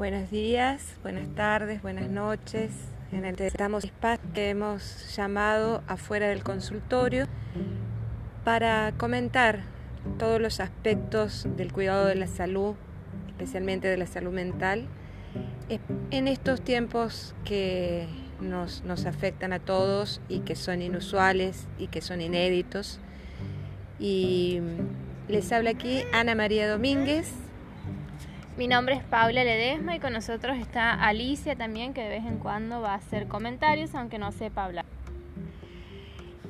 Buenos días, buenas tardes, buenas noches. En el estamos espacio que hemos llamado afuera del consultorio para comentar todos los aspectos del cuidado de la salud, especialmente de la salud mental, en estos tiempos que nos, nos afectan a todos y que son inusuales y que son inéditos. Y les habla aquí Ana María Domínguez, mi nombre es Paula Ledesma y con nosotros está Alicia también, que de vez en cuando va a hacer comentarios, aunque no sepa hablar.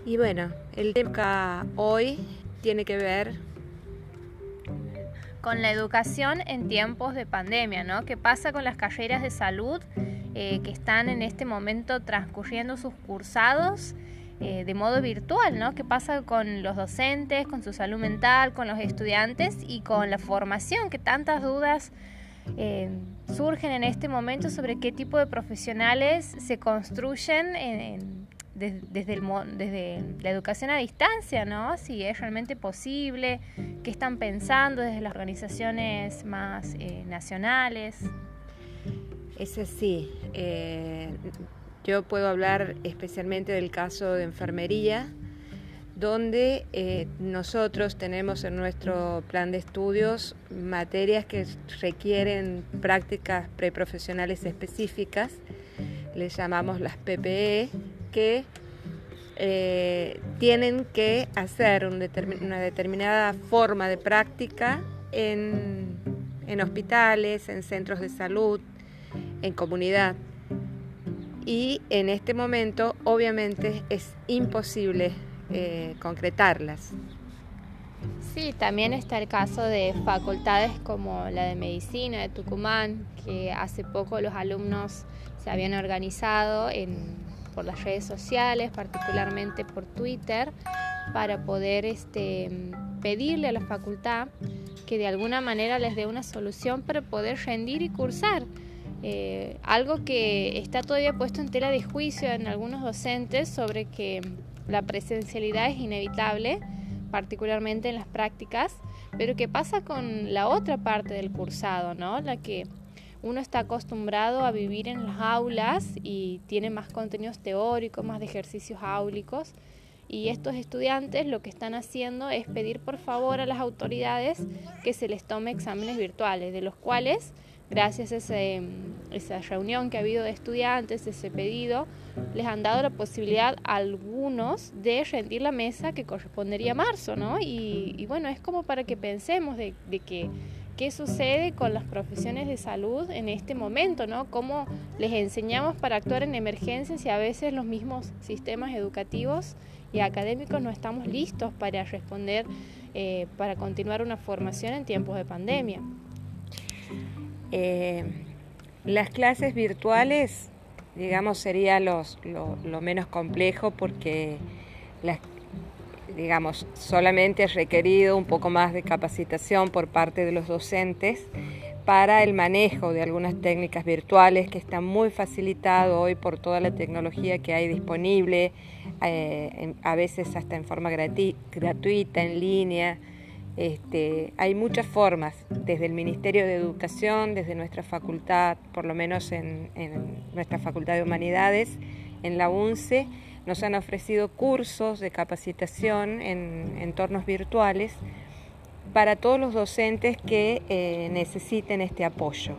Y bueno, el tema hoy tiene que ver con la educación en tiempos de pandemia, ¿no? ¿Qué pasa con las carreras de salud eh, que están en este momento transcurriendo sus cursados? Eh, de modo virtual, ¿no? ¿Qué pasa con los docentes, con su salud mental, con los estudiantes y con la formación? Que tantas dudas eh, surgen en este momento sobre qué tipo de profesionales se construyen desde, la educación a distancia, ¿no? Si es realmente posible, qué están pensando desde las organizaciones más eh, nacionales. Es así. Yo puedo hablar especialmente del caso de enfermería, donde eh, nosotros tenemos en nuestro plan de estudios materias que requieren prácticas preprofesionales específicas, les llamamos las PPE, que eh, tienen que hacer una determinada forma de práctica en hospitales, en centros de salud, en comunidad y en este momento obviamente es imposible eh, concretarlas. Sí, también está el caso de facultades como la de medicina de Tucumán, que hace poco los alumnos se habían organizado por las redes sociales, particularmente por Twitter, para poder este, pedirle a la facultad que de alguna manera les dé una solución para poder rendir y cursar. Eh, algo que está todavía puesto en tela de juicio en algunos docentes sobre que la presencialidad es inevitable, particularmente en las prácticas, pero ¿qué pasa con la otra parte del cursado, ¿no? La que uno está acostumbrado a vivir en las aulas y tiene más contenidos teóricos, más de ejercicios áulicos. Y estos estudiantes lo que están haciendo es pedir por favor a las autoridades que se les tome exámenes virtuales, de los cuales gracias a esa reunión que ha habido de estudiantes, ese pedido, les han dado la posibilidad a algunos de rendir la mesa que correspondería a marzo, ¿no? Y, bueno, es como para que pensemos de, que qué sucede con las profesiones de salud en este momento, ¿no? Cómo les enseñamos para actuar en emergencias y a veces los mismos sistemas educativos y académicos no estamos listos para responder, eh, para continuar una formación en tiempos de pandemia. Eh, las clases virtuales, digamos, sería lo, menos complejo porque, digamos, solamente es requerido un poco más de capacitación por parte de los docentes para el manejo de algunas técnicas virtuales que están muy facilitado hoy por toda la tecnología que hay disponible, eh, a veces hasta en forma gratuita, en línea. Este, hay muchas formas, desde el Ministerio de Educación, desde nuestra facultad, por lo menos en, nuestra Facultad de Humanidades, en la UNCE, nos han ofrecido cursos de capacitación en entornos virtuales para todos los docentes que eh, necesiten este apoyo.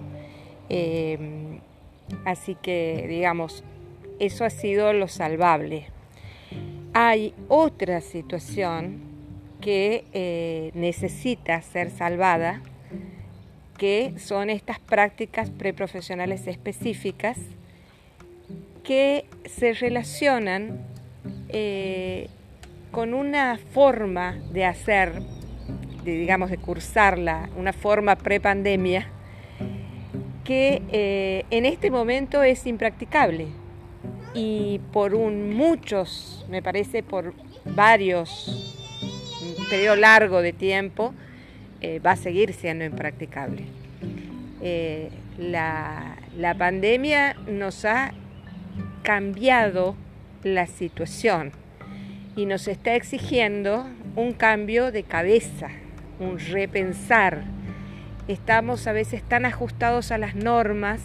Em, así que, digamos, eso ha sido lo salvable. Hay otra situación que eh, necesita ser salvada, que son estas prácticas preprofesionales específicas que se relacionan eh, con una forma de hacer, digamos, de cursarla, una forma prepandemia, que eh, en este momento es impracticable. Y por un, muchos, me parece, por varios periodo largo de tiempo eh, va a seguir siendo impracticable. Eh, la, la pandemia nos ha cambiado la situación y nos está exigiendo un cambio de cabeza, un repensar. estamos a veces tan ajustados a las normas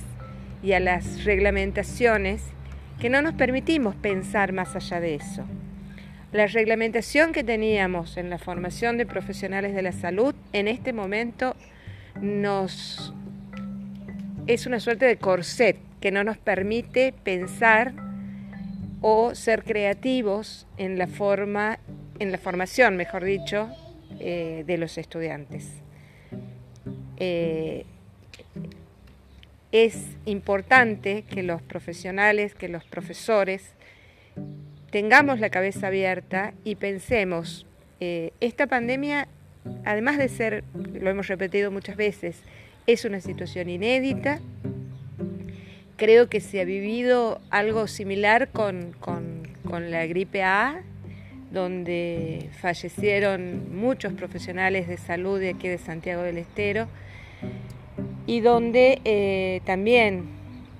y a las reglamentaciones que no nos permitimos pensar más allá de eso. La reglamentación que teníamos en la formación de profesionales de la salud en este momento nos es una suerte de corset que no nos permite pensar o ser creativos en la forma, en la formación, mejor dicho, eh, de los estudiantes. Eh, es importante que los profesionales, que los profesores tengamos la cabeza abierta y pensemos, eh, esta pandemia, además de ser, lo hemos repetido muchas veces, es una situación inédita. Creo que se ha vivido algo similar con, la gripe A, donde fallecieron muchos profesionales de salud de aquí de Santiago del Estero y donde eh, también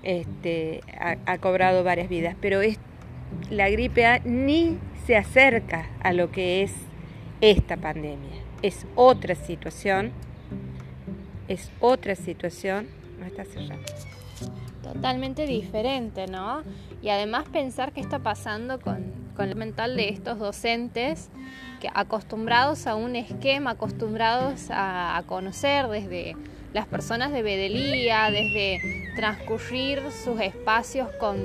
este, ha, cobrado varias vidas. Pero es, la gripe A ni se acerca a lo que es esta pandemia. Es otra situación es otra situación, no está cerrado. Totalmente diferente, ¿no? Y además pensar qué está pasando con, con el mental de estos docentes que acostumbrados a un esquema, acostumbrados a, conocer desde las personas de Bedelía, desde transcurrir sus espacios con,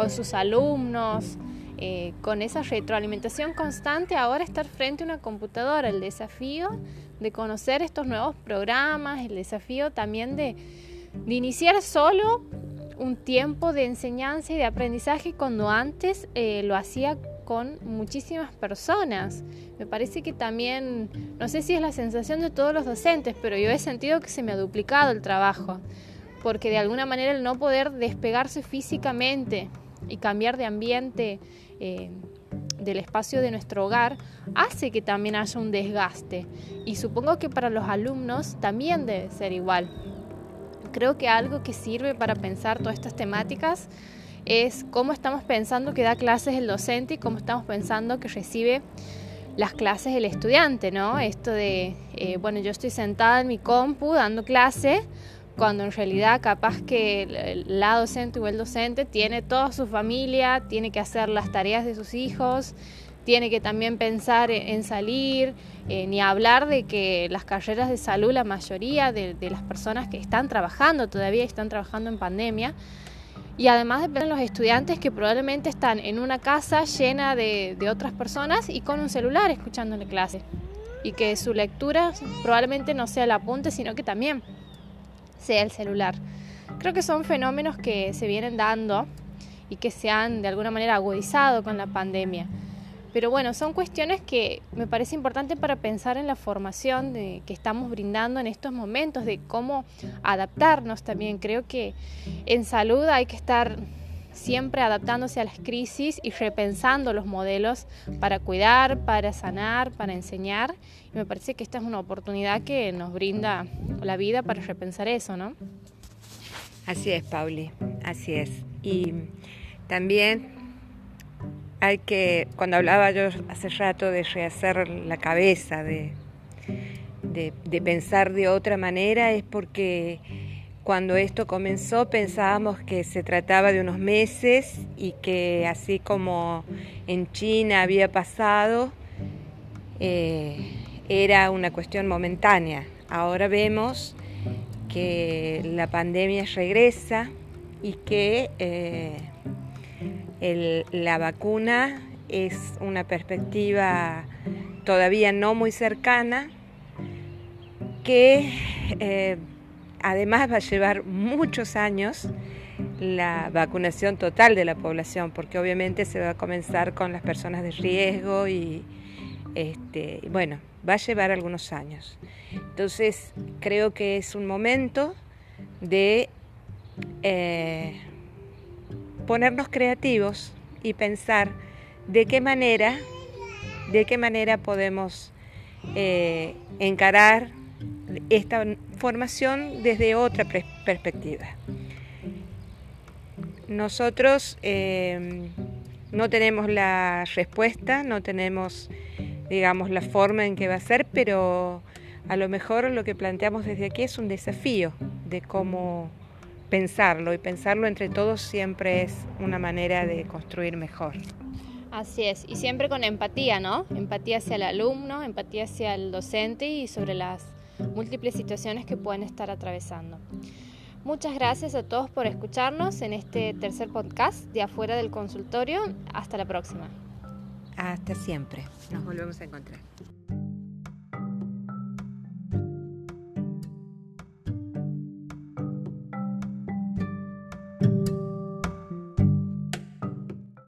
con sus alumnos, eh, con esa retroalimentación constante, ahora estar frente a una computadora, el desafío de conocer estos nuevos programas, el desafío también de, iniciar solo un tiempo de enseñanza y de aprendizaje cuando antes eh, lo hacía con muchísimas personas. Me parece que también, no sé si es la sensación de todos los docentes, pero yo he sentido que se me ha duplicado el trabajo, porque de alguna manera el no poder despegarse físicamente y cambiar de ambiente eh, del espacio de nuestro hogar hace que también haya un desgaste. Y supongo que para los alumnos también debe ser igual. Creo que algo que sirve para pensar todas estas temáticas es cómo estamos pensando que da clases el docente y cómo estamos pensando que recibe las clases el estudiante, ¿no? Esto de, eh, bueno, yo estoy sentada en mi compu dando clase, cuando en realidad capaz que la docente o el docente tiene toda su familia, tiene que hacer las tareas de sus hijos, tiene que también pensar en salir, eh, ni hablar de que las carreras de salud, la mayoría de, las personas que están trabajando todavía están trabajando en pandemia, y además de los estudiantes que probablemente están en una casa llena de, de otras personas y con un celular escuchándole clase, y que su lectura probablemente no sea el apunte, sino que también sea el celular. Creo que son fenómenos que se vienen dando y que se han de alguna manera agudizado con la pandemia. Pero bueno, son cuestiones que me parece importante para pensar en la formación de, que estamos brindando en estos momentos, de cómo adaptarnos también. Creo que en salud hay que estar siempre adaptándose a las crisis y repensando los modelos para cuidar, para sanar, para enseñar. Y me parece que esta es una oportunidad que nos brinda la vida para repensar eso, ¿no? Así es, Pauli, así es. Y también hay que, cuando hablaba yo hace rato de rehacer la cabeza, de, de, de pensar de otra manera, es porque cuando esto comenzó pensábamos que se trataba de unos meses y que así como en China había pasado, eh, era una cuestión momentánea. Ahora vemos que la pandemia regresa y que eh, la vacuna es una perspectiva todavía no muy cercana que eh, Además va a llevar muchos años la vacunación total de la población, porque obviamente se va a comenzar con las personas de riesgo y este, bueno, va a llevar algunos años. Entonces creo que es un momento de eh, ponernos creativos y pensar de qué manera, de qué manera podemos eh, encarar esta formación desde otra perspectiva. Nosotros em, no tenemos la respuesta, no tenemos, digamos, la forma en que va a ser, pero a lo mejor lo que planteamos desde aquí es un desafío de cómo pensarlo y pensarlo entre todos siempre es una manera de construir mejor. Así es, y siempre con empatía, ¿no? Empatía hacia el alumno, empatía hacia el docente y sobre las múltiples situaciones que pueden estar atravesando. Muchas gracias a todos por escucharnos en este tercer podcast de afuera del consultorio. Hasta la próxima. Hasta siempre. Nos volvemos a encontrar.